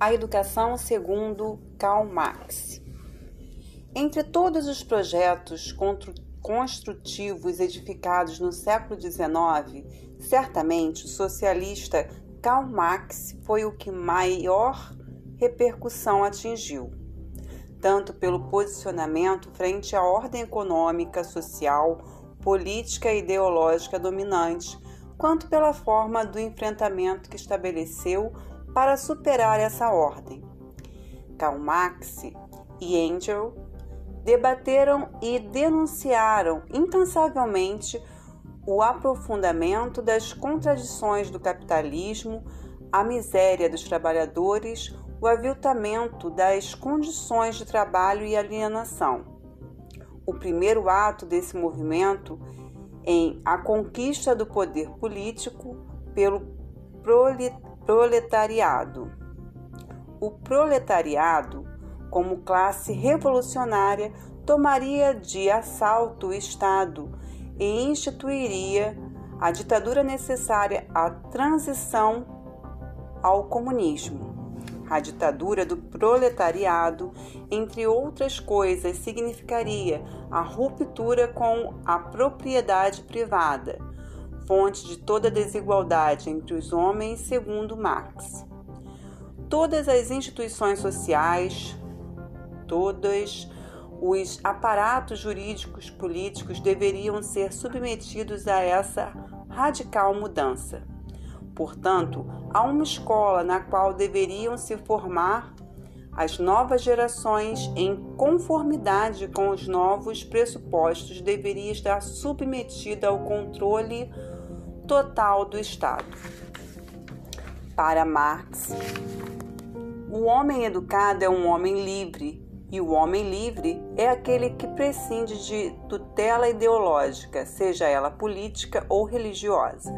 A educação segundo Karl Marx. Entre todos os projetos construtivos edificados no século XIX, certamente o socialista Karl Marx foi o que maior repercussão atingiu, tanto pelo posicionamento frente à ordem econômica, social, política e ideológica dominante, quanto pela forma do enfrentamento que estabeleceu para superar essa ordem. Karl Marx e Engels debateram e denunciaram incansavelmente o aprofundamento das contradições do capitalismo, a miséria dos trabalhadores, o aviltamento das condições de trabalho e alienação. O primeiro ato desse movimento em a conquista do poder político pelo proletariado. O proletariado, como classe revolucionária, tomaria de assalto o Estado e instituiria a ditadura necessária à transição ao comunismo. A ditadura do proletariado, entre outras coisas, significaria a ruptura com a propriedade privada, fonte de toda desigualdade entre os homens, segundo Marx. Todas as instituições sociais, todos os aparatos jurídicos políticos deveriam ser submetidos a essa radical mudança. Portanto, há uma escola na qual deveriam se formar as novas gerações em conformidade com os novos pressupostos deveria estar submetida ao controle total do Estado. Para Marx, o homem educado é um homem livre e o homem livre é aquele que prescinde de tutela ideológica, seja ela política ou religiosa.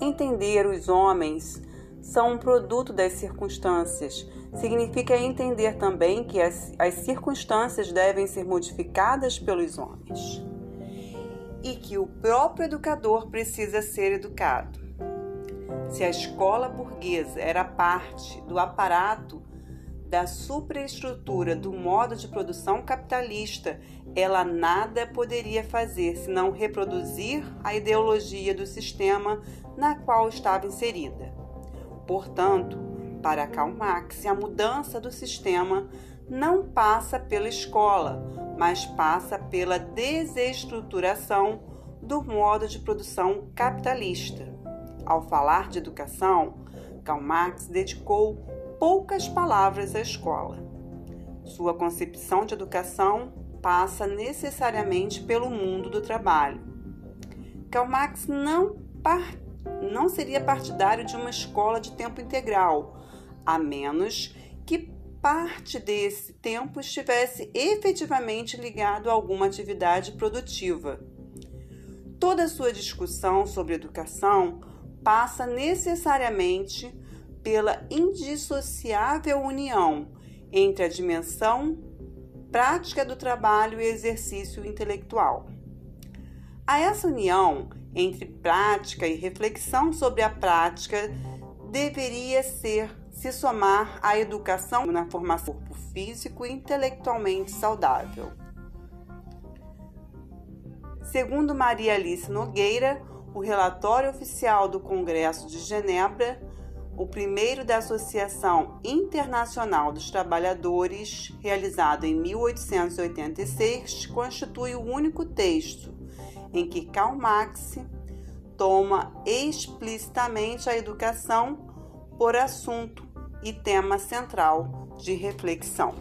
Entender os homens são um produto das circunstâncias. Significa entender também que as, as circunstâncias devem ser modificadas pelos homens e que o próprio educador precisa ser educado. Se a escola burguesa era parte do aparato da superestrutura do modo de produção capitalista, ela nada poderia fazer senão reproduzir a ideologia do sistema na qual estava inserida. Portanto, para Karl Marx, a mudança do sistema não passa pela escola, mas passa pela desestruturação do modo de produção capitalista. Ao falar de educação, Karl Marx dedicou poucas palavras à escola. Sua concepção de educação passa necessariamente pelo mundo do trabalho. Karl Marx não, não seria partidário de uma escola de tempo integral, a menos que parte desse tempo estivesse efetivamente ligado a alguma atividade produtiva. Toda sua discussão sobre educação passa necessariamente pela indissociável união entre a dimensão prática do trabalho e exercício intelectual. A essa união entre prática e reflexão sobre a prática deveria ser se somar a educação na formação do corpo físico e intelectualmente saudável. Segundo Maria Alice Nogueira, o relatório oficial do Congresso de Genebra o primeiro da Associação Internacional dos Trabalhadores, realizado em 1886, constitui o único texto em que Karl Marx toma explicitamente a educação por assunto e tema central de reflexão.